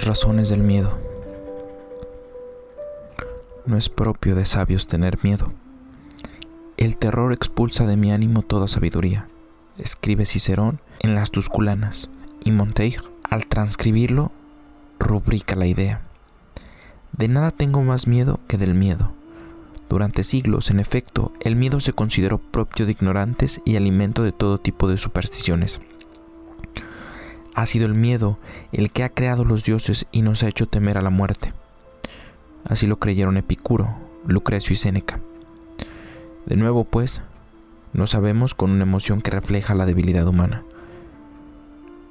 Las razones del miedo. No es propio de sabios tener miedo. El terror expulsa de mi ánimo toda sabiduría, escribe Cicerón en las Tusculanas, y Montaigne, al transcribirlo, rubrica la idea. De nada tengo más miedo que del miedo. Durante siglos, en efecto, el miedo se consideró propio de ignorantes y alimento de todo tipo de supersticiones. Ha sido el miedo el que ha creado los dioses y nos ha hecho temer a la muerte. Así lo creyeron Epicuro, Lucrecio y Séneca. De nuevo, pues, no sabemos con una emoción que refleja la debilidad humana.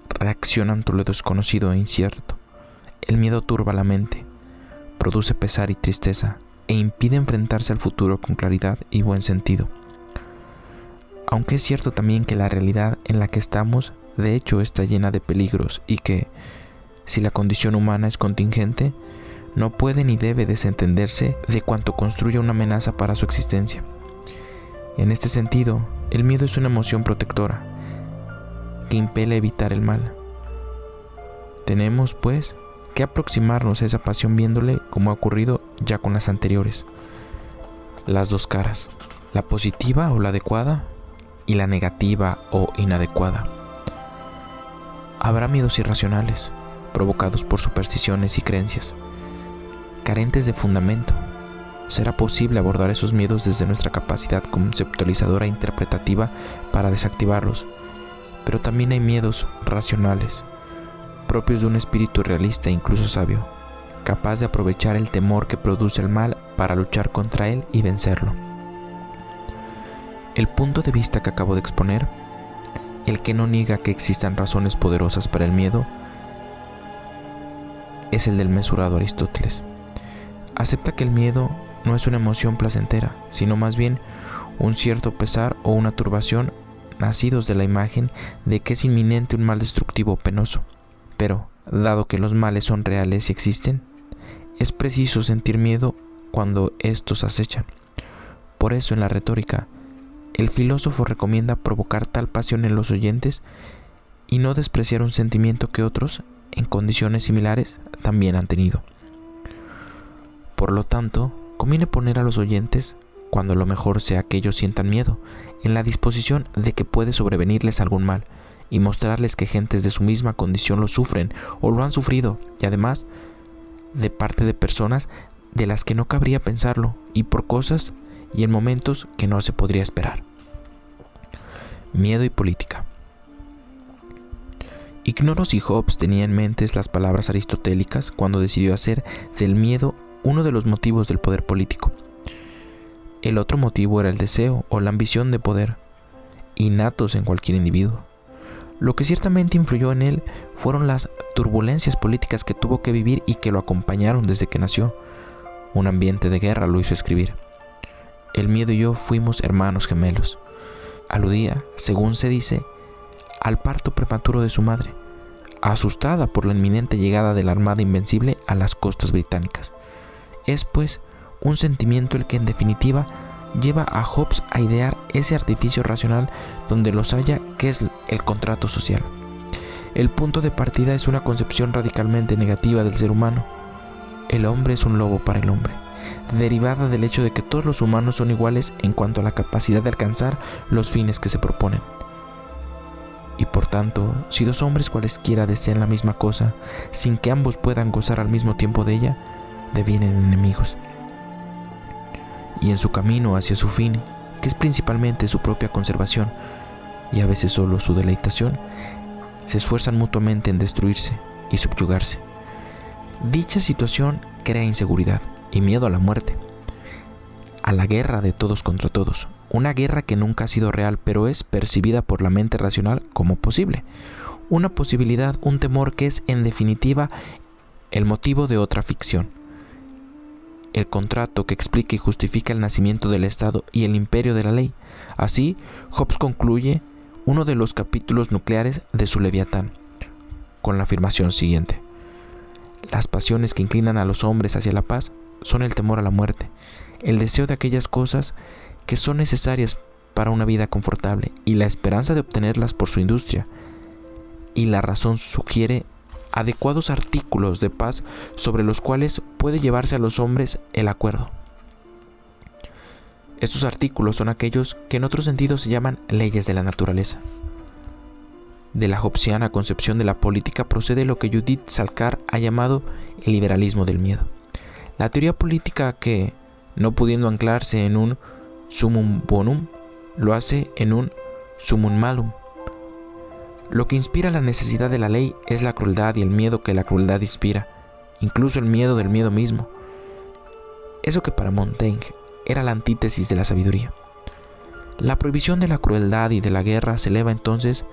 Reacciona ante lo desconocido e incierto. El miedo turba la mente, produce pesar y tristeza e impide enfrentarse al futuro con claridad y buen sentido. Aunque es cierto también que la realidad en la que estamos de hecho está llena de peligros y que, si la condición humana es contingente, no puede ni debe desentenderse de cuanto construye una amenaza para su existencia. En este sentido, el miedo es una emoción protectora que impele a evitar el mal. Tenemos, pues, que aproximarnos a esa pasión viéndole como ha ocurrido ya con las anteriores. Las dos caras, la positiva o la adecuada y la negativa o inadecuada. Habrá miedos irracionales, provocados por supersticiones y creencias, carentes de fundamento. Será posible abordar esos miedos desde nuestra capacidad conceptualizadora e interpretativa para desactivarlos, pero también hay miedos racionales, propios de un espíritu realista e incluso sabio, capaz de aprovechar el temor que produce el mal para luchar contra él y vencerlo. El punto de vista que acabo de exponer el que no niega que existan razones poderosas para el miedo es el del mesurado Aristóteles. Acepta que el miedo no es una emoción placentera, sino más bien un cierto pesar o una turbación nacidos de la imagen de que es inminente un mal destructivo o penoso. Pero, dado que los males son reales y existen, es preciso sentir miedo cuando estos acechan. Por eso en la retórica, el filósofo recomienda provocar tal pasión en los oyentes y no despreciar un sentimiento que otros, en condiciones similares, también han tenido. Por lo tanto, conviene poner a los oyentes, cuando lo mejor sea que ellos sientan miedo, en la disposición de que puede sobrevenirles algún mal, y mostrarles que gentes de su misma condición lo sufren o lo han sufrido, y además, de parte de personas de las que no cabría pensarlo, y por cosas y en momentos que no se podría esperar. Miedo y política. Ignoros y Hobbes tenían en mente las palabras aristotélicas cuando decidió hacer del miedo uno de los motivos del poder político. El otro motivo era el deseo o la ambición de poder, innatos en cualquier individuo. Lo que ciertamente influyó en él fueron las turbulencias políticas que tuvo que vivir y que lo acompañaron desde que nació. Un ambiente de guerra lo hizo escribir. El miedo y yo fuimos hermanos gemelos. Aludía, según se dice, al parto prematuro de su madre, asustada por la inminente llegada de la Armada Invencible a las costas británicas. Es, pues, un sentimiento el que en definitiva lleva a Hobbes a idear ese artificio racional donde los haya que es el contrato social. El punto de partida es una concepción radicalmente negativa del ser humano. El hombre es un lobo para el hombre derivada del hecho de que todos los humanos son iguales en cuanto a la capacidad de alcanzar los fines que se proponen. Y por tanto, si dos hombres cualesquiera desean la misma cosa, sin que ambos puedan gozar al mismo tiempo de ella, devienen enemigos. Y en su camino hacia su fin, que es principalmente su propia conservación, y a veces solo su deleitación, se esfuerzan mutuamente en destruirse y subyugarse. Dicha situación crea inseguridad y miedo a la muerte, a la guerra de todos contra todos, una guerra que nunca ha sido real pero es percibida por la mente racional como posible, una posibilidad, un temor que es en definitiva el motivo de otra ficción. El contrato que explica y justifica el nacimiento del Estado y el imperio de la ley. Así, Hobbes concluye uno de los capítulos nucleares de su Leviatán, con la afirmación siguiente. Las pasiones que inclinan a los hombres hacia la paz son el temor a la muerte, el deseo de aquellas cosas que son necesarias para una vida confortable y la esperanza de obtenerlas por su industria. Y la razón sugiere adecuados artículos de paz sobre los cuales puede llevarse a los hombres el acuerdo. Estos artículos son aquellos que en otro sentido se llaman leyes de la naturaleza. De la hobbesiana concepción de la política procede lo que Judith Salcar ha llamado el liberalismo del miedo. La teoría política que, no pudiendo anclarse en un sumum bonum, lo hace en un sumum malum. Lo que inspira la necesidad de la ley es la crueldad y el miedo que la crueldad inspira, incluso el miedo del miedo mismo. Eso que para Montaigne era la antítesis de la sabiduría. La prohibición de la crueldad y de la guerra se eleva entonces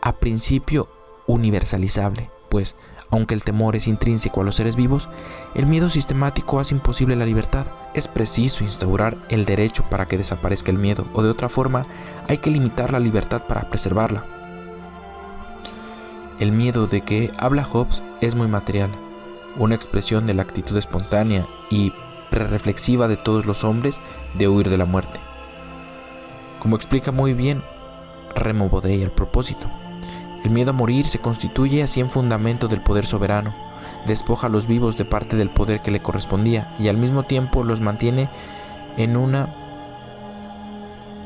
a principio universalizable, pues, aunque el temor es intrínseco a los seres vivos, el miedo sistemático hace imposible la libertad. Es preciso instaurar el derecho para que desaparezca el miedo, o de otra forma, hay que limitar la libertad para preservarla. El miedo de que habla Hobbes es muy material, una expresión de la actitud espontánea y prereflexiva de todos los hombres de huir de la muerte. Como explica muy bien Remo Bodey al propósito. El miedo a morir se constituye así en fundamento del poder soberano, despoja a los vivos de parte del poder que le correspondía y al mismo tiempo los mantiene en una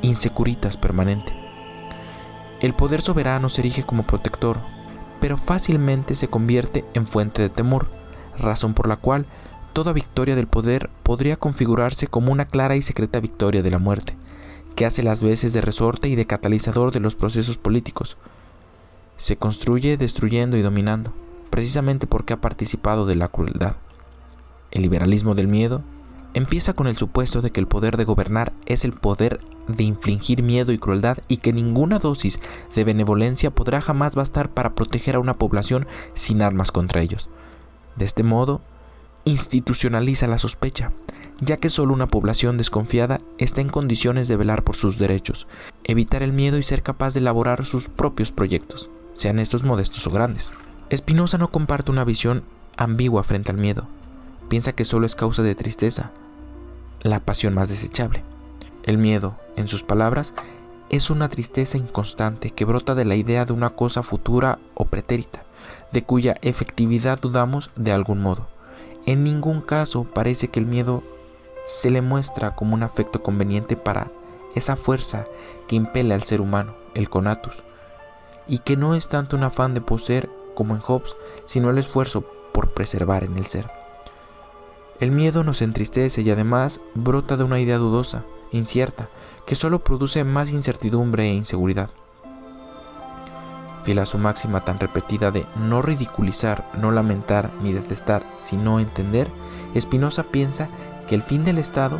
insecuritas permanente. El poder soberano se erige como protector, pero fácilmente se convierte en fuente de temor, razón por la cual toda victoria del poder podría configurarse como una clara y secreta victoria de la muerte, que hace las veces de resorte y de catalizador de los procesos políticos, se construye destruyendo y dominando, precisamente porque ha participado de la crueldad. El liberalismo del miedo empieza con el supuesto de que el poder de gobernar es el poder de infligir miedo y crueldad y que ninguna dosis de benevolencia podrá jamás bastar para proteger a una población sin armas contra ellos. De este modo, institucionaliza la sospecha, ya que solo una población desconfiada está en condiciones de velar por sus derechos, evitar el miedo y ser capaz de elaborar sus propios proyectos sean estos modestos o grandes. Spinoza no comparte una visión ambigua frente al miedo. Piensa que solo es causa de tristeza, la pasión más desechable. El miedo, en sus palabras, es una tristeza inconstante que brota de la idea de una cosa futura o pretérita, de cuya efectividad dudamos de algún modo. En ningún caso parece que el miedo se le muestra como un afecto conveniente para esa fuerza que impele al ser humano, el conatus, y que no es tanto un afán de poseer como en Hobbes, sino el esfuerzo por preservar en el ser. El miedo nos entristece y además brota de una idea dudosa, incierta, que solo produce más incertidumbre e inseguridad. Fiel a su máxima tan repetida de no ridiculizar, no lamentar ni detestar, sino entender, Spinoza piensa que el fin del Estado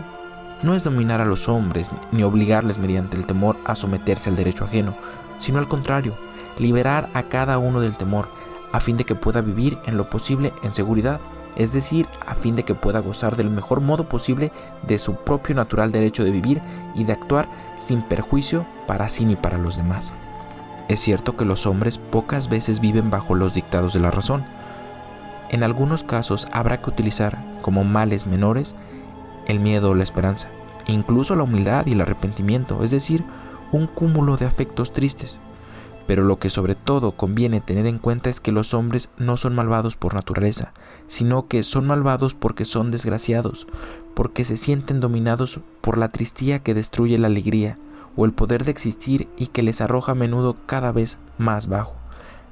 no es dominar a los hombres ni obligarles mediante el temor a someterse al derecho ajeno, sino al contrario, liberar a cada uno del temor, a fin de que pueda vivir en lo posible en seguridad, es decir, a fin de que pueda gozar del mejor modo posible de su propio natural derecho de vivir y de actuar sin perjuicio para sí ni para los demás. Es cierto que los hombres pocas veces viven bajo los dictados de la razón. En algunos casos habrá que utilizar como males menores el miedo o la esperanza, incluso la humildad y el arrepentimiento, es decir, un cúmulo de afectos tristes, pero lo que sobre todo conviene tener en cuenta es que los hombres no son malvados por naturaleza, sino que son malvados porque son desgraciados, porque se sienten dominados por la tristía que destruye la alegría o el poder de existir y que les arroja a menudo cada vez más bajo,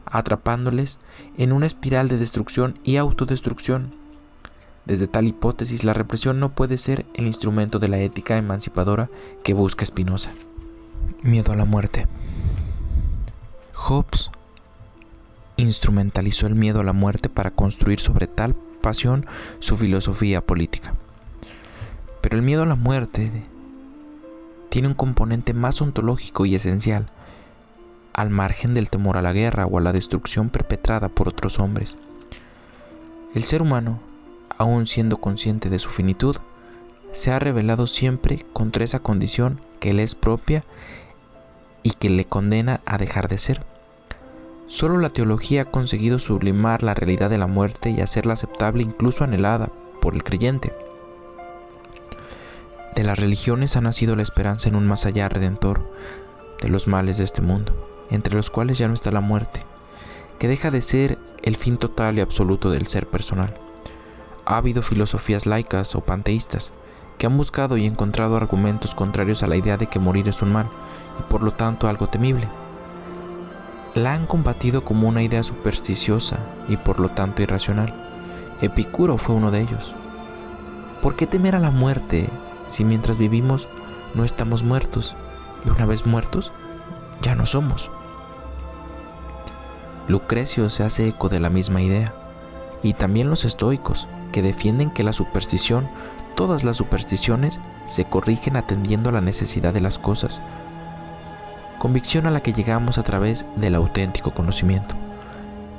atrapándoles en una espiral de destrucción y autodestrucción. Desde tal hipótesis, la represión no puede ser el instrumento de la ética emancipadora que busca Spinoza. Miedo a la muerte. Hobbes instrumentalizó el miedo a la muerte para construir sobre tal pasión su filosofía política. Pero el miedo a la muerte tiene un componente más ontológico y esencial. al margen del temor a la guerra o a la destrucción perpetrada por otros hombres. El ser humano, aun siendo consciente de su finitud, se ha revelado siempre contra esa condición que le es propia y que le condena a dejar de ser. Solo la teología ha conseguido sublimar la realidad de la muerte y hacerla aceptable incluso anhelada por el creyente. De las religiones ha nacido la esperanza en un más allá redentor de los males de este mundo, entre los cuales ya no está la muerte, que deja de ser el fin total y absoluto del ser personal. Ha habido filosofías laicas o panteístas que han buscado y encontrado argumentos contrarios a la idea de que morir es un mal y por lo tanto algo temible. La han combatido como una idea supersticiosa y por lo tanto irracional. Epicuro fue uno de ellos. ¿Por qué temer a la muerte si mientras vivimos no estamos muertos y una vez muertos ya no somos? Lucrecio se hace eco de la misma idea, y también los estoicos, que defienden que la superstición, todas las supersticiones, se corrigen atendiendo a la necesidad de las cosas, convicción a la que llegamos a través del auténtico conocimiento.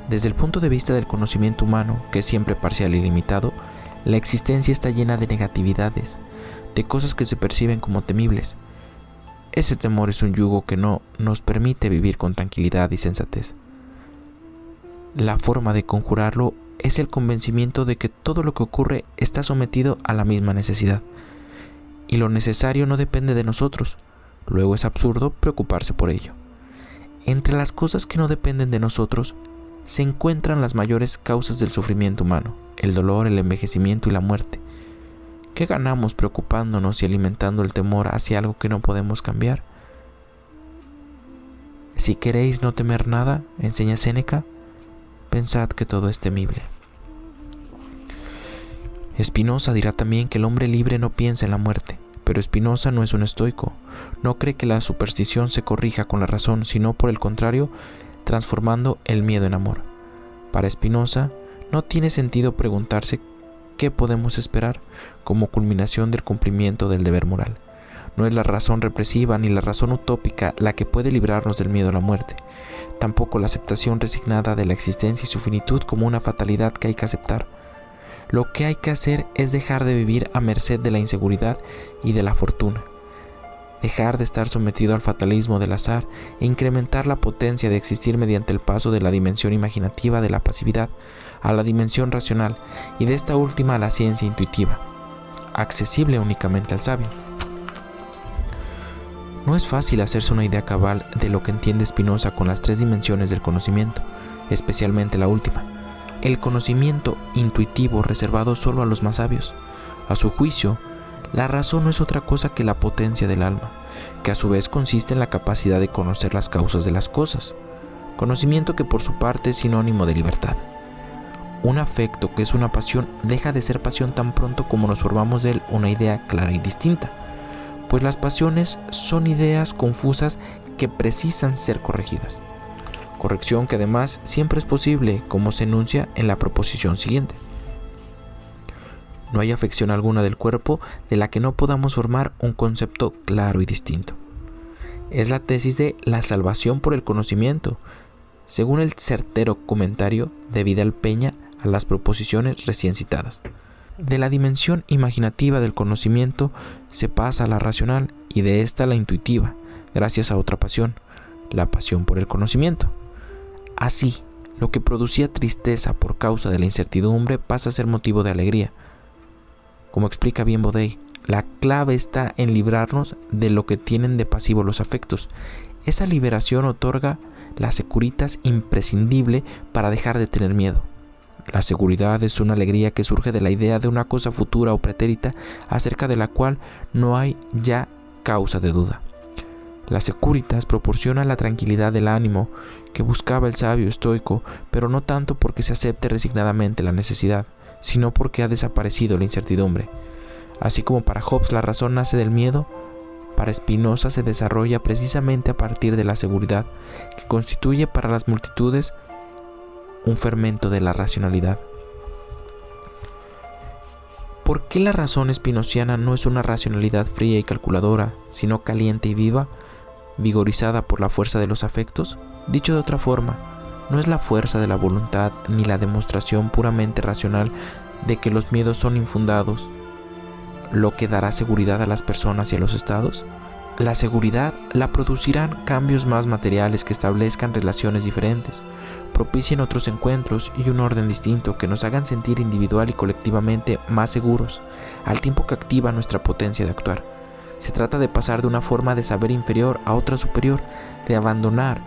Desde el punto de vista del conocimiento humano, que es siempre parcial y limitado, la existencia está llena de negatividades, de cosas que se perciben como temibles. Ese temor es un yugo que no nos permite vivir con tranquilidad y sensatez. La forma de conjurarlo es el convencimiento de que todo lo que ocurre está sometido a la misma necesidad. Y lo necesario no depende de nosotros. Luego es absurdo preocuparse por ello. Entre las cosas que no dependen de nosotros se encuentran las mayores causas del sufrimiento humano, el dolor, el envejecimiento y la muerte. ¿Qué ganamos preocupándonos y alimentando el temor hacia algo que no podemos cambiar? Si queréis no temer nada, enseña Séneca, pensad que todo es temible. Spinoza dirá también que el hombre libre no piensa en la muerte, pero Spinoza no es un estoico, no cree que la superstición se corrija con la razón, sino por el contrario, transformando el miedo en amor. Para Spinoza, no tiene sentido preguntarse qué podemos esperar como culminación del cumplimiento del deber moral. No es la razón represiva ni la razón utópica la que puede librarnos del miedo a la muerte, tampoco la aceptación resignada de la existencia y su finitud como una fatalidad que hay que aceptar. Lo que hay que hacer es dejar de vivir a merced de la inseguridad y de la fortuna, dejar de estar sometido al fatalismo del azar e incrementar la potencia de existir mediante el paso de la dimensión imaginativa de la pasividad a la dimensión racional y de esta última a la ciencia intuitiva, accesible únicamente al sabio. No es fácil hacerse una idea cabal de lo que entiende Spinoza con las tres dimensiones del conocimiento, especialmente la última, el conocimiento intuitivo reservado solo a los más sabios. A su juicio, la razón no es otra cosa que la potencia del alma, que a su vez consiste en la capacidad de conocer las causas de las cosas, conocimiento que por su parte es sinónimo de libertad. Un afecto que es una pasión deja de ser pasión tan pronto como nos formamos de él una idea clara y distinta pues las pasiones son ideas confusas que precisan ser corregidas. Corrección que además siempre es posible, como se enuncia en la proposición siguiente. No hay afección alguna del cuerpo de la que no podamos formar un concepto claro y distinto. Es la tesis de la salvación por el conocimiento, según el certero comentario de Vidal Peña a las proposiciones recién citadas. De la dimensión imaginativa del conocimiento se pasa a la racional y de esta a la intuitiva, gracias a otra pasión, la pasión por el conocimiento. Así, lo que producía tristeza por causa de la incertidumbre pasa a ser motivo de alegría. Como explica bien Bodey, la clave está en librarnos de lo que tienen de pasivo los afectos. Esa liberación otorga la securitas imprescindible para dejar de tener miedo. La seguridad es una alegría que surge de la idea de una cosa futura o pretérita acerca de la cual no hay ya causa de duda. La securitas proporciona la tranquilidad del ánimo que buscaba el sabio estoico, pero no tanto porque se acepte resignadamente la necesidad, sino porque ha desaparecido la incertidumbre. Así como para Hobbes la razón nace del miedo, para Spinoza se desarrolla precisamente a partir de la seguridad, que constituye para las multitudes un fermento de la racionalidad. ¿Por qué la razón espinociana no es una racionalidad fría y calculadora, sino caliente y viva? Vigorizada por la fuerza de los afectos? Dicho de otra forma, no es la fuerza de la voluntad ni la demostración puramente racional de que los miedos son infundados lo que dará seguridad a las personas y a los estados? La seguridad la producirán cambios más materiales que establezcan relaciones diferentes, propicien otros encuentros y un orden distinto que nos hagan sentir individual y colectivamente más seguros, al tiempo que activa nuestra potencia de actuar. Se trata de pasar de una forma de saber inferior a otra superior, de abandonar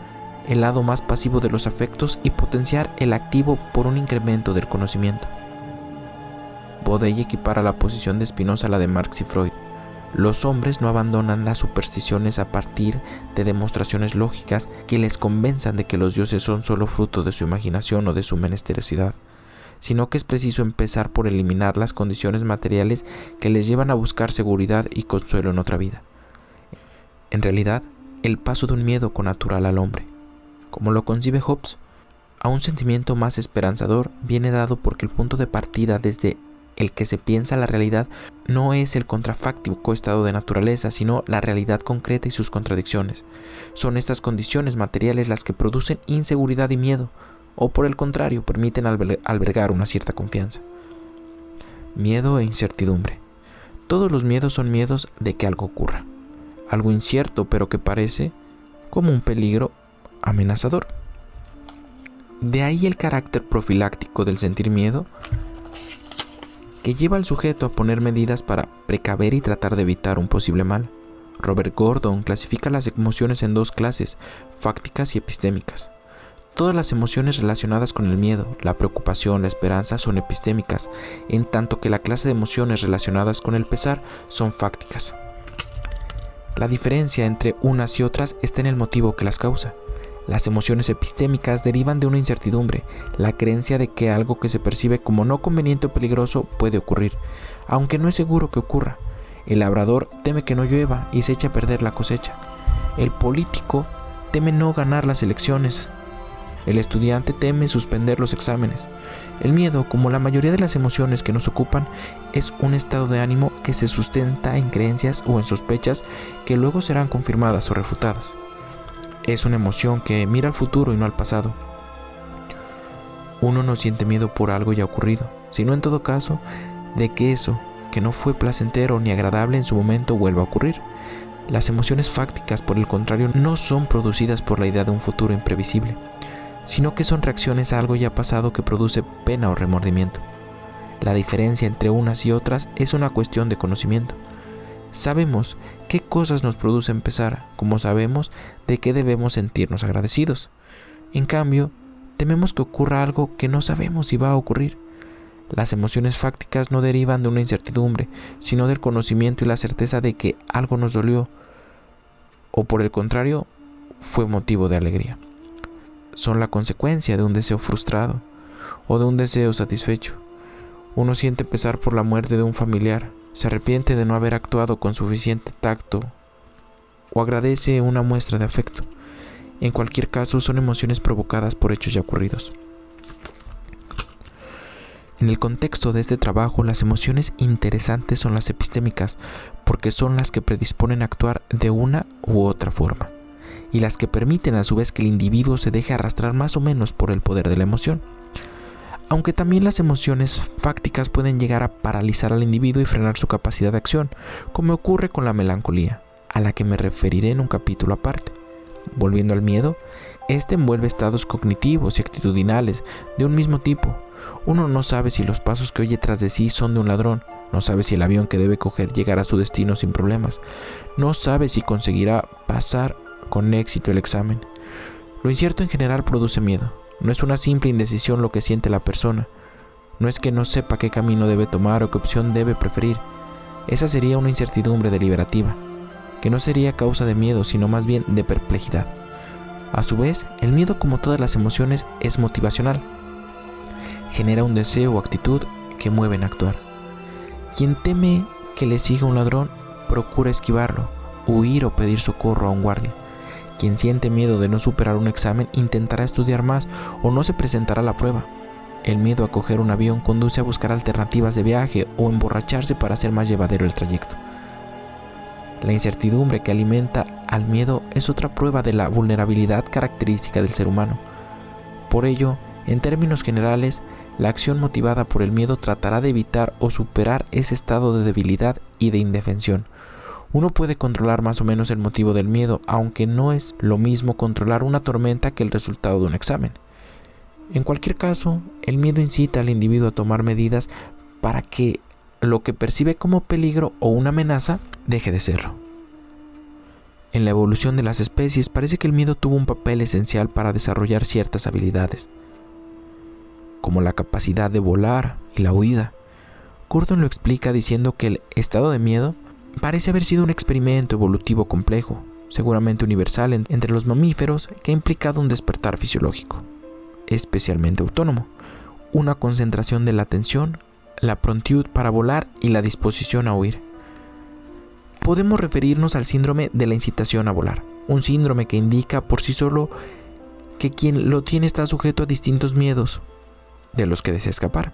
el lado más pasivo de los afectos y potenciar el activo por un incremento del conocimiento. Bodey equipara la posición de Spinoza a la de Marx y Freud. Los hombres no abandonan las supersticiones a partir de demostraciones lógicas que les convenzan de que los dioses son solo fruto de su imaginación o de su menesterosidad, sino que es preciso empezar por eliminar las condiciones materiales que les llevan a buscar seguridad y consuelo en otra vida. En realidad, el paso de un miedo connatural al hombre, como lo concibe Hobbes, a un sentimiento más esperanzador viene dado porque el punto de partida desde el que se piensa la realidad no es el contrafáctico estado de naturaleza, sino la realidad concreta y sus contradicciones. Son estas condiciones materiales las que producen inseguridad y miedo, o por el contrario, permiten albergar una cierta confianza. Miedo e incertidumbre. Todos los miedos son miedos de que algo ocurra, algo incierto pero que parece como un peligro amenazador. De ahí el carácter profiláctico del sentir miedo que lleva al sujeto a poner medidas para precaver y tratar de evitar un posible mal. Robert Gordon clasifica las emociones en dos clases, fácticas y epistémicas. Todas las emociones relacionadas con el miedo, la preocupación, la esperanza son epistémicas, en tanto que la clase de emociones relacionadas con el pesar son fácticas. La diferencia entre unas y otras está en el motivo que las causa. Las emociones epistémicas derivan de una incertidumbre, la creencia de que algo que se percibe como no conveniente o peligroso puede ocurrir, aunque no es seguro que ocurra. El labrador teme que no llueva y se echa a perder la cosecha. El político teme no ganar las elecciones. El estudiante teme suspender los exámenes. El miedo, como la mayoría de las emociones que nos ocupan, es un estado de ánimo que se sustenta en creencias o en sospechas que luego serán confirmadas o refutadas. Es una emoción que mira al futuro y no al pasado. Uno no siente miedo por algo ya ocurrido, sino en todo caso de que eso, que no fue placentero ni agradable en su momento, vuelva a ocurrir. Las emociones fácticas, por el contrario, no son producidas por la idea de un futuro imprevisible, sino que son reacciones a algo ya pasado que produce pena o remordimiento. La diferencia entre unas y otras es una cuestión de conocimiento. Sabemos qué cosas nos producen pesar, como sabemos de qué debemos sentirnos agradecidos. En cambio, tememos que ocurra algo que no sabemos si va a ocurrir. Las emociones fácticas no derivan de una incertidumbre, sino del conocimiento y la certeza de que algo nos dolió, o por el contrario, fue motivo de alegría. Son la consecuencia de un deseo frustrado o de un deseo satisfecho. Uno siente pesar por la muerte de un familiar, se arrepiente de no haber actuado con suficiente tacto o agradece una muestra de afecto. En cualquier caso, son emociones provocadas por hechos ya ocurridos. En el contexto de este trabajo, las emociones interesantes son las epistémicas, porque son las que predisponen a actuar de una u otra forma, y las que permiten a su vez que el individuo se deje arrastrar más o menos por el poder de la emoción aunque también las emociones fácticas pueden llegar a paralizar al individuo y frenar su capacidad de acción, como ocurre con la melancolía, a la que me referiré en un capítulo aparte. Volviendo al miedo, este envuelve estados cognitivos y actitudinales de un mismo tipo. Uno no sabe si los pasos que oye tras de sí son de un ladrón, no sabe si el avión que debe coger llegará a su destino sin problemas, no sabe si conseguirá pasar con éxito el examen. Lo incierto en general produce miedo, no es una simple indecisión lo que siente la persona. No es que no sepa qué camino debe tomar o qué opción debe preferir. Esa sería una incertidumbre deliberativa, que no sería causa de miedo, sino más bien de perplejidad. A su vez, el miedo, como todas las emociones, es motivacional. Genera un deseo o actitud que mueven a actuar. Quien teme que le siga un ladrón, procura esquivarlo, huir o pedir socorro a un guardia. Quien siente miedo de no superar un examen intentará estudiar más o no se presentará a la prueba. El miedo a coger un avión conduce a buscar alternativas de viaje o emborracharse para hacer más llevadero el trayecto. La incertidumbre que alimenta al miedo es otra prueba de la vulnerabilidad característica del ser humano. Por ello, en términos generales, la acción motivada por el miedo tratará de evitar o superar ese estado de debilidad y de indefensión. Uno puede controlar más o menos el motivo del miedo, aunque no es lo mismo controlar una tormenta que el resultado de un examen. En cualquier caso, el miedo incita al individuo a tomar medidas para que lo que percibe como peligro o una amenaza deje de serlo. En la evolución de las especies parece que el miedo tuvo un papel esencial para desarrollar ciertas habilidades, como la capacidad de volar y la huida. Gordon lo explica diciendo que el estado de miedo parece haber sido un experimento evolutivo complejo, seguramente universal entre los mamíferos, que ha implicado un despertar fisiológico, especialmente autónomo, una concentración de la atención, la prontitud para volar y la disposición a huir podemos referirnos al síndrome de la incitación a volar, un síndrome que indica por sí solo que quien lo tiene está sujeto a distintos miedos de los que desea escapar.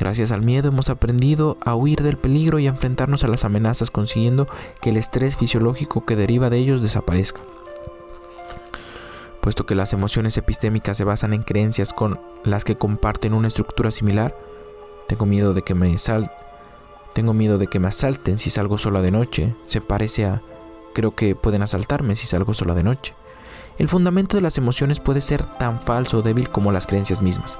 Gracias al miedo hemos aprendido a huir del peligro y a enfrentarnos a las amenazas consiguiendo que el estrés fisiológico que deriva de ellos desaparezca. Puesto que las emociones epistémicas se basan en creencias con las que comparten una estructura similar, tengo miedo de que me sal tengo miedo de que me asalten si salgo sola de noche. Se parece a... Creo que pueden asaltarme si salgo sola de noche. El fundamento de las emociones puede ser tan falso o débil como las creencias mismas.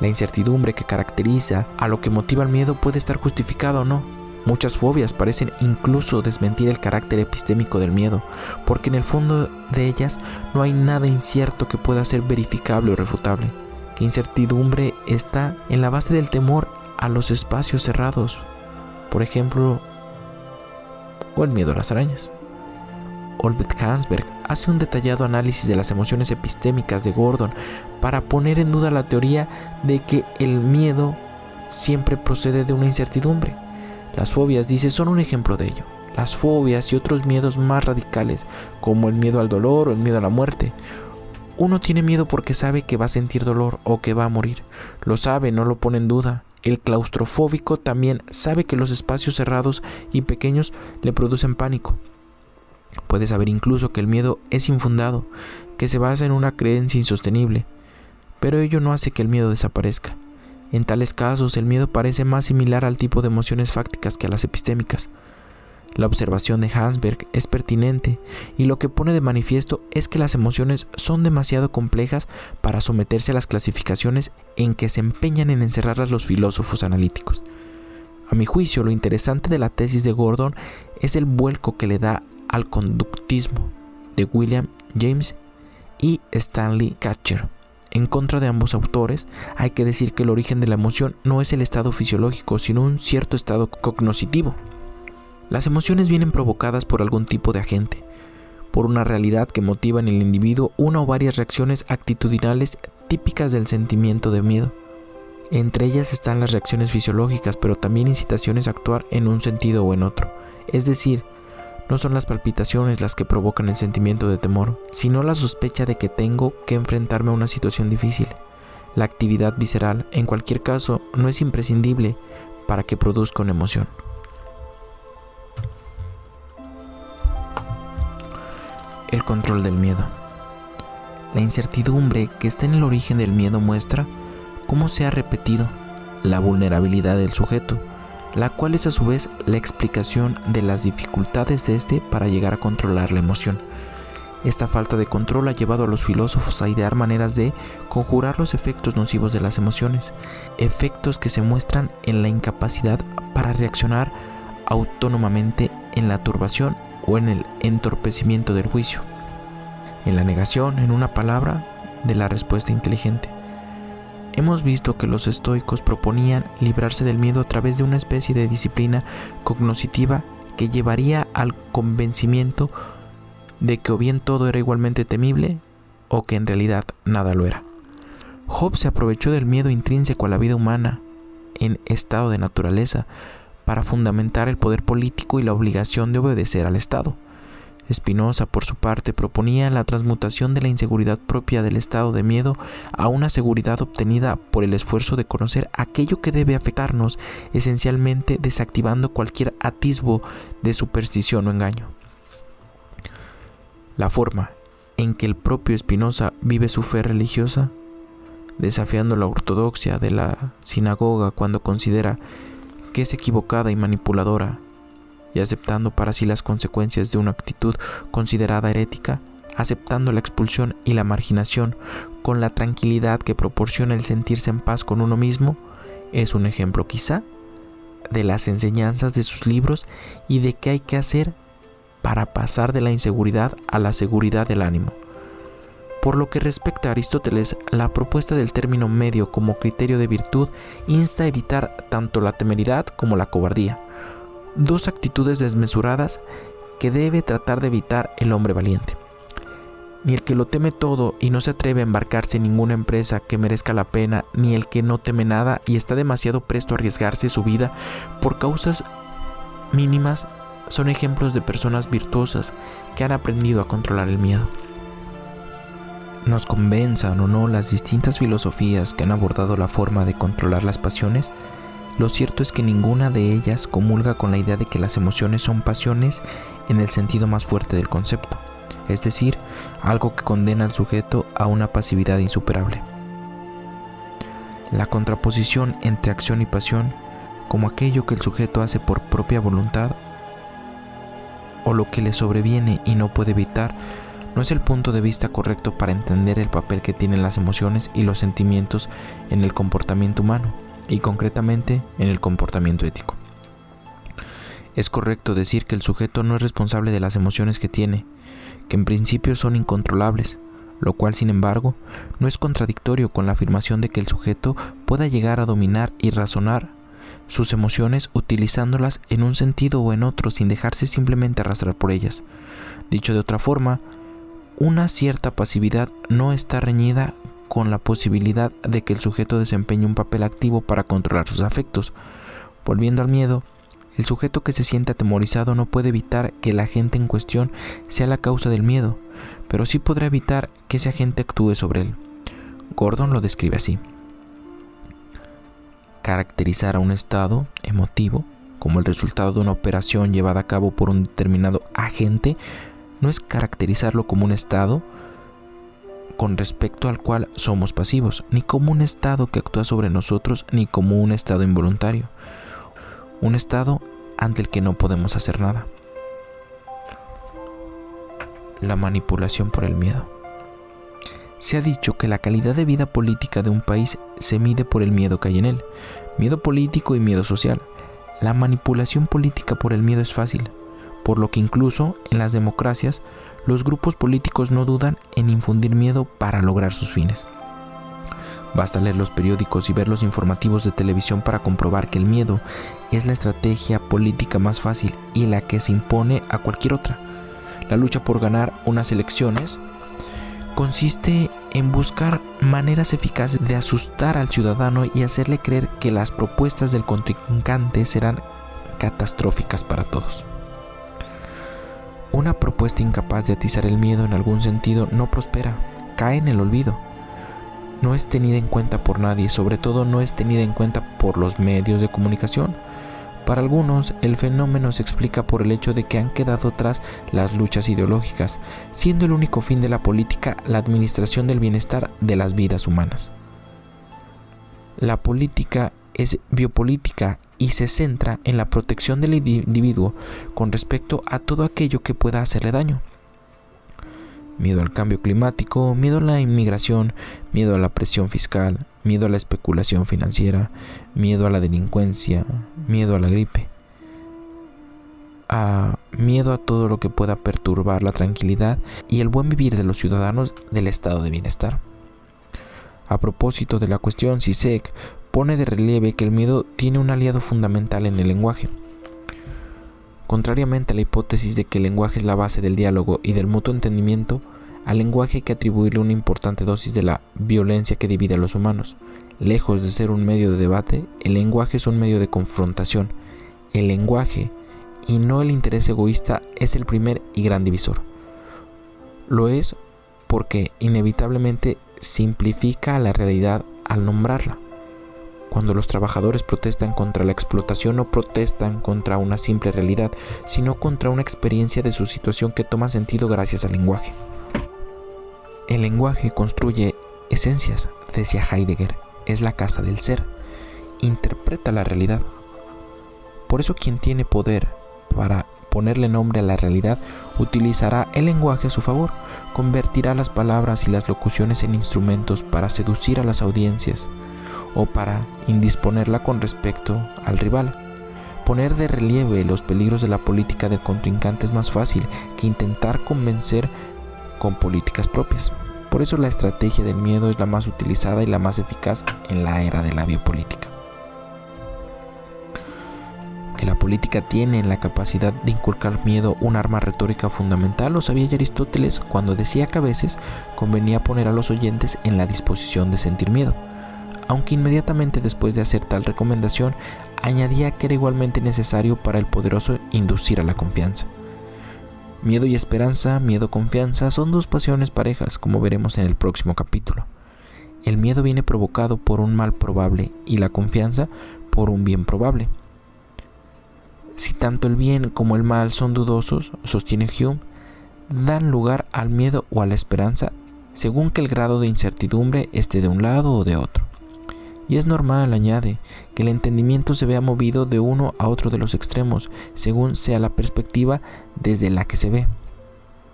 La incertidumbre que caracteriza a lo que motiva el miedo puede estar justificada o no. Muchas fobias parecen incluso desmentir el carácter epistémico del miedo, porque en el fondo de ellas no hay nada incierto que pueda ser verificable o refutable. Que incertidumbre está en la base del temor a los espacios cerrados, por ejemplo, o el miedo a las arañas. Olbert Hansberg hace un detallado análisis de las emociones epistémicas de Gordon para poner en duda la teoría de que el miedo siempre procede de una incertidumbre. Las fobias, dice, son un ejemplo de ello. Las fobias y otros miedos más radicales, como el miedo al dolor o el miedo a la muerte. Uno tiene miedo porque sabe que va a sentir dolor o que va a morir. Lo sabe, no lo pone en duda. El claustrofóbico también sabe que los espacios cerrados y pequeños le producen pánico. Puede saber incluso que el miedo es infundado, que se basa en una creencia insostenible, pero ello no hace que el miedo desaparezca. En tales casos, el miedo parece más similar al tipo de emociones fácticas que a las epistémicas. La observación de Hansberg es pertinente y lo que pone de manifiesto es que las emociones son demasiado complejas para someterse a las clasificaciones en que se empeñan en encerrarlas los filósofos analíticos. A mi juicio, lo interesante de la tesis de Gordon es el vuelco que le da al conductismo de William James y Stanley Catcher. En contra de ambos autores, hay que decir que el origen de la emoción no es el estado fisiológico, sino un cierto estado cognoscitivo. Las emociones vienen provocadas por algún tipo de agente, por una realidad que motiva en el individuo una o varias reacciones actitudinales típicas del sentimiento de miedo. Entre ellas están las reacciones fisiológicas, pero también incitaciones a actuar en un sentido o en otro. Es decir, no son las palpitaciones las que provocan el sentimiento de temor, sino la sospecha de que tengo que enfrentarme a una situación difícil. La actividad visceral, en cualquier caso, no es imprescindible para que produzca una emoción. el control del miedo. La incertidumbre que está en el origen del miedo muestra cómo se ha repetido la vulnerabilidad del sujeto, la cual es a su vez la explicación de las dificultades de éste para llegar a controlar la emoción. Esta falta de control ha llevado a los filósofos a idear maneras de conjurar los efectos nocivos de las emociones, efectos que se muestran en la incapacidad para reaccionar autónomamente en la turbación o en el entorpecimiento del juicio, en la negación, en una palabra, de la respuesta inteligente. Hemos visto que los estoicos proponían librarse del miedo a través de una especie de disciplina cognoscitiva que llevaría al convencimiento de que o bien todo era igualmente temible o que en realidad nada lo era. Job se aprovechó del miedo intrínseco a la vida humana en estado de naturaleza para fundamentar el poder político y la obligación de obedecer al Estado. Spinoza, por su parte, proponía la transmutación de la inseguridad propia del estado de miedo a una seguridad obtenida por el esfuerzo de conocer aquello que debe afectarnos, esencialmente desactivando cualquier atisbo de superstición o engaño. La forma en que el propio Spinoza vive su fe religiosa, desafiando la ortodoxia de la sinagoga cuando considera que es equivocada y manipuladora, y aceptando para sí las consecuencias de una actitud considerada herética, aceptando la expulsión y la marginación con la tranquilidad que proporciona el sentirse en paz con uno mismo, es un ejemplo quizá de las enseñanzas de sus libros y de qué hay que hacer para pasar de la inseguridad a la seguridad del ánimo. Por lo que respecta a Aristóteles, la propuesta del término medio como criterio de virtud insta a evitar tanto la temeridad como la cobardía, dos actitudes desmesuradas que debe tratar de evitar el hombre valiente. Ni el que lo teme todo y no se atreve a embarcarse en ninguna empresa que merezca la pena, ni el que no teme nada y está demasiado presto a arriesgarse su vida por causas mínimas, son ejemplos de personas virtuosas que han aprendido a controlar el miedo. Nos convenzan o no las distintas filosofías que han abordado la forma de controlar las pasiones, lo cierto es que ninguna de ellas comulga con la idea de que las emociones son pasiones en el sentido más fuerte del concepto, es decir, algo que condena al sujeto a una pasividad insuperable. La contraposición entre acción y pasión, como aquello que el sujeto hace por propia voluntad, o lo que le sobreviene y no puede evitar, no es el punto de vista correcto para entender el papel que tienen las emociones y los sentimientos en el comportamiento humano y concretamente en el comportamiento ético. Es correcto decir que el sujeto no es responsable de las emociones que tiene, que en principio son incontrolables, lo cual sin embargo no es contradictorio con la afirmación de que el sujeto pueda llegar a dominar y razonar sus emociones utilizándolas en un sentido o en otro sin dejarse simplemente arrastrar por ellas. Dicho de otra forma, una cierta pasividad no está reñida con la posibilidad de que el sujeto desempeñe un papel activo para controlar sus afectos. Volviendo al miedo, el sujeto que se siente atemorizado no puede evitar que el agente en cuestión sea la causa del miedo, pero sí podrá evitar que ese agente actúe sobre él. Gordon lo describe así. Caracterizar a un estado emotivo como el resultado de una operación llevada a cabo por un determinado agente no es caracterizarlo como un estado, con respecto al cual somos pasivos, ni como un estado que actúa sobre nosotros, ni como un estado involuntario, un estado ante el que no podemos hacer nada. La manipulación por el miedo. Se ha dicho que la calidad de vida política de un país se mide por el miedo que hay en él, miedo político y miedo social. La manipulación política por el miedo es fácil, por lo que incluso en las democracias los grupos políticos no dudan en infundir miedo para lograr sus fines. Basta leer los periódicos y ver los informativos de televisión para comprobar que el miedo es la estrategia política más fácil y la que se impone a cualquier otra. La lucha por ganar unas elecciones consiste en buscar maneras eficaces de asustar al ciudadano y hacerle creer que las propuestas del contrincante serán catastróficas para todos. Una propuesta incapaz de atizar el miedo en algún sentido no prospera, cae en el olvido. No es tenida en cuenta por nadie, sobre todo no es tenida en cuenta por los medios de comunicación. Para algunos, el fenómeno se explica por el hecho de que han quedado atrás las luchas ideológicas, siendo el único fin de la política la administración del bienestar de las vidas humanas. La política es biopolítica y se centra en la protección del individuo con respecto a todo aquello que pueda hacerle daño. Miedo al cambio climático, miedo a la inmigración, miedo a la presión fiscal, miedo a la especulación financiera, miedo a la delincuencia, miedo a la gripe, a miedo a todo lo que pueda perturbar la tranquilidad y el buen vivir de los ciudadanos del estado de bienestar. A propósito de la cuestión CISEC, pone de relieve que el miedo tiene un aliado fundamental en el lenguaje. Contrariamente a la hipótesis de que el lenguaje es la base del diálogo y del mutuo entendimiento, al lenguaje hay que atribuirle una importante dosis de la violencia que divide a los humanos. Lejos de ser un medio de debate, el lenguaje es un medio de confrontación. El lenguaje, y no el interés egoísta, es el primer y gran divisor. Lo es porque inevitablemente simplifica la realidad al nombrarla Cuando los trabajadores protestan contra la explotación no protestan contra una simple realidad, sino contra una experiencia de su situación que toma sentido gracias al lenguaje. El lenguaje construye esencias, decía Heidegger, es la casa del ser, interpreta la realidad. Por eso quien tiene poder para ponerle nombre a la realidad utilizará el lenguaje a su favor, convertirá las palabras y las locuciones en instrumentos para seducir a las audiencias o para indisponerla con respecto al rival. Poner de relieve los peligros de la política del contrincante es más fácil que intentar convencer con políticas propias. Por eso la estrategia del miedo es la más utilizada y la más eficaz en la era de la biopolítica que la política tiene en la capacidad de inculcar miedo un arma retórica fundamental, lo sabía Aristóteles cuando decía que a veces convenía poner a los oyentes en la disposición de sentir miedo, aunque inmediatamente después de hacer tal recomendación añadía que era igualmente necesario para el poderoso inducir a la confianza. Miedo y esperanza, miedo-confianza son dos pasiones parejas, como veremos en el próximo capítulo. El miedo viene provocado por un mal probable y la confianza por un bien probable. Si tanto el bien como el mal son dudosos, sostiene Hume, dan lugar al miedo o a la esperanza según que el grado de incertidumbre esté de un lado o de otro. Y es normal, añade, que el entendimiento se vea movido de uno a otro de los extremos, según sea la perspectiva desde la que se ve.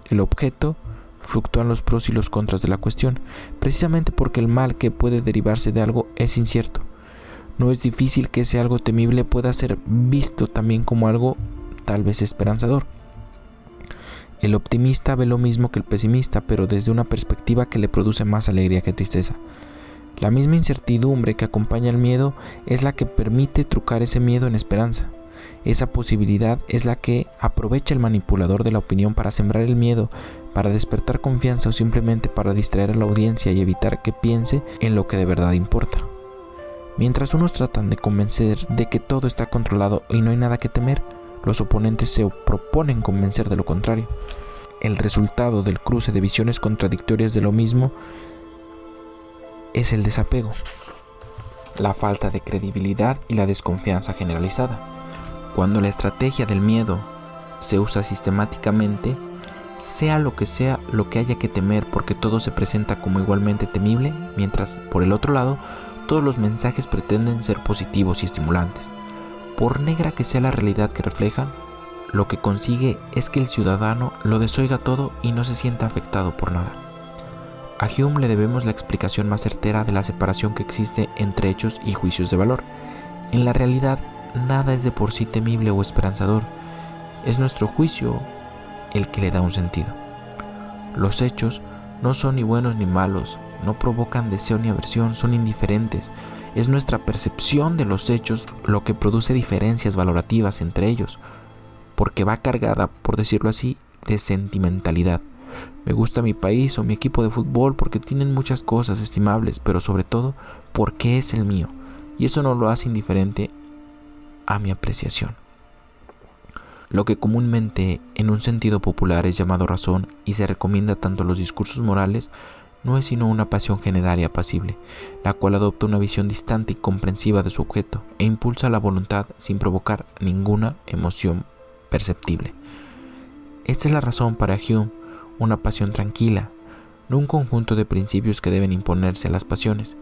El objeto fluctúan los pros y los contras de la cuestión, precisamente porque el mal que puede derivarse de algo es incierto no es difícil que ese algo temible pueda ser visto también como algo tal vez esperanzador. El optimista ve lo mismo que el pesimista, pero desde una perspectiva que le produce más alegría que tristeza. La misma incertidumbre que acompaña el miedo es la que permite trucar ese miedo en esperanza. Esa posibilidad es la que aprovecha el manipulador de la opinión para sembrar el miedo, para despertar confianza o simplemente para distraer a la audiencia y evitar que piense en lo que de verdad importa. Mientras unos tratan de convencer de que todo está controlado y no hay nada que temer, los oponentes se proponen convencer de lo contrario. El resultado del cruce de visiones contradictorias de lo mismo es el desapego, la falta de credibilidad y la desconfianza generalizada. Cuando la estrategia del miedo se usa sistemáticamente, sea lo que sea lo que haya que temer porque todo se presenta como igualmente temible, mientras por el otro lado todos los mensajes pretenden ser positivos y estimulantes. Por negra que sea la realidad que reflejan, lo que consigue es que el ciudadano lo desoiga todo y no se sienta afectado por nada. A Hume le debemos la explicación más certera de la separación que existe entre hechos y juicios de valor. En la realidad, nada es de por sí temible o esperanzador. Es nuestro juicio el que le da un sentido. Los hechos no son ni buenos ni malos, no provocan deseo ni aversión, son indiferentes. Es nuestra percepción de los hechos lo que produce diferencias valorativas entre ellos, porque va cargada, por decirlo así, de sentimentalidad. Me gusta mi país o mi equipo de fútbol porque tienen muchas cosas estimables, pero sobre todo porque es el mío, y eso no lo hace indiferente a mi apreciación. Lo que comúnmente en un sentido popular es llamado razón y se recomienda tanto los discursos morales no es sino una pasión general y apacible, la cual adopta una visión distante y comprensiva de su objeto e impulsa la voluntad sin provocar ninguna emoción perceptible. Esta es la razón para Hume, una pasión tranquila, no un conjunto de principios que deben imponerse a las pasiones,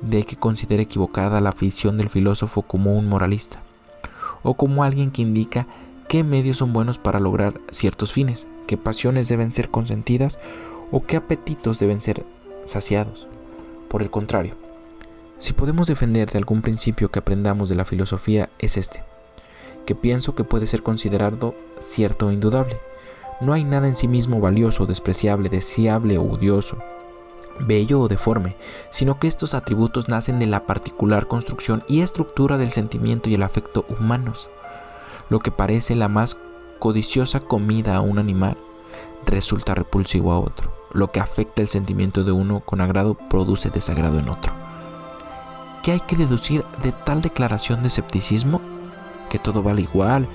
de que considera equivocada la afición del filósofo como un moralista, o como alguien que indica qué medios son buenos para lograr ciertos fines, qué pasiones deben ser consentidas o qué apetitos deben ser saciados. Por el contrario, si podemos defender de algún principio que aprendamos de la filosofía es este, que pienso que puede ser considerado cierto o indudable. No hay nada en sí mismo valioso, despreciable, deseable o odioso, bello o deforme, sino que estos atributos nacen de la particular construcción y estructura del sentimiento y el afecto humanos. Lo que parece la más codiciosa comida a un animal resulta repulsivo a otro. Lo que afecta el sentimiento de uno con agrado produce desagrado en otro. ¿Qué hay que deducir de tal declaración de escepticismo? ¿Que todo vale igual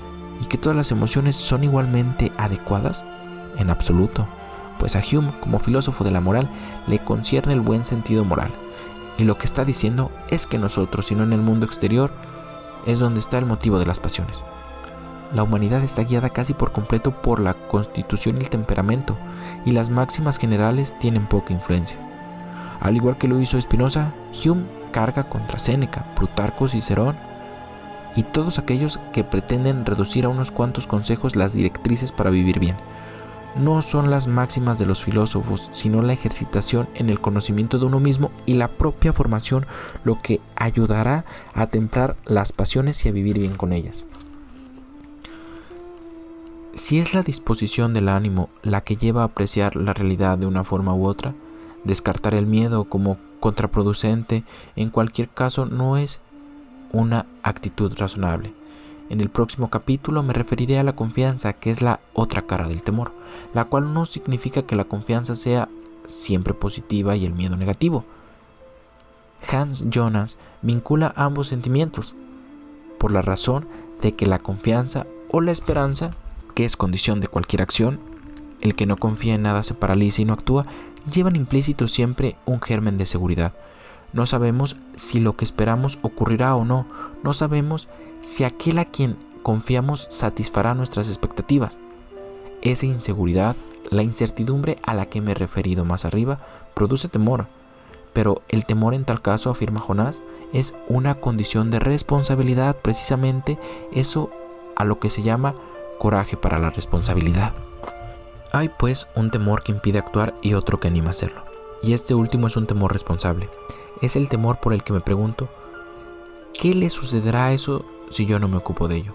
y que todas las emociones son igualmente adecuadas? En absoluto, pues a Hume, como filósofo de la moral, le concierne el buen sentido moral. Y lo que está diciendo es que nosotros, sino en el mundo exterior, es donde está el motivo de las pasiones. La humanidad está guiada casi por completo por la constitución y el temperamento, y las máximas generales tienen poca influencia. Al igual que lo hizo Spinoza, Hume carga contra Séneca, Plutarco, Cicerón y todos aquellos que pretenden reducir a unos cuantos consejos las directrices para vivir bien. No son las máximas de los filósofos, sino la ejercitación en el conocimiento de uno mismo y la propia formación lo que ayudará a templar las pasiones y a vivir bien con ellas. Si es la disposición del ánimo la que lleva a apreciar la realidad de una forma u otra, descartar el miedo como contraproducente en cualquier caso no es una actitud razonable. En el próximo capítulo me referiré a la confianza, que es la otra cara del temor, la cual no significa que la confianza sea siempre positiva y el miedo negativo. Hans Jonas vincula ambos sentimientos, por la razón de que la confianza o la esperanza, que es condición de cualquier acción, el que no confía en nada se paraliza y no actúa, llevan implícito siempre un germen de seguridad. No sabemos si lo que esperamos ocurrirá o no. No sabemos si aquel a quien confiamos satisfará nuestras expectativas. Esa inseguridad, la incertidumbre a la que me he referido más arriba, produce temor. Pero el temor en tal caso, afirma Jonás, es una condición de responsabilidad, precisamente eso a lo que se llama coraje para la responsabilidad. Hay pues un temor que impide actuar y otro que anima a hacerlo. Y este último es un temor responsable. Es el temor por el que me pregunto, ¿qué le sucederá a eso si yo no me ocupo de ello?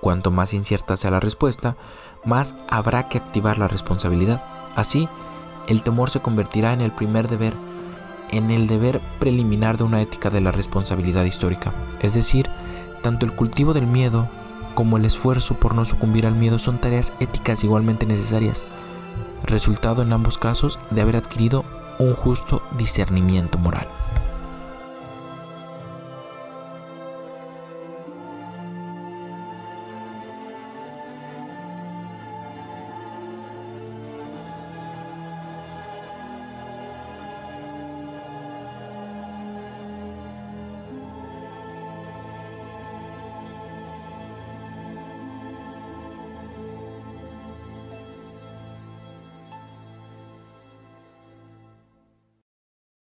Cuanto más incierta sea la respuesta, más habrá que activar la responsabilidad. Así, el temor se convertirá en el primer deber, en el deber preliminar de una ética de la responsabilidad histórica. Es decir, tanto el cultivo del miedo como el esfuerzo por no sucumbir al miedo son tareas éticas igualmente necesarias, resultado en ambos casos de haber adquirido un justo discernimiento moral.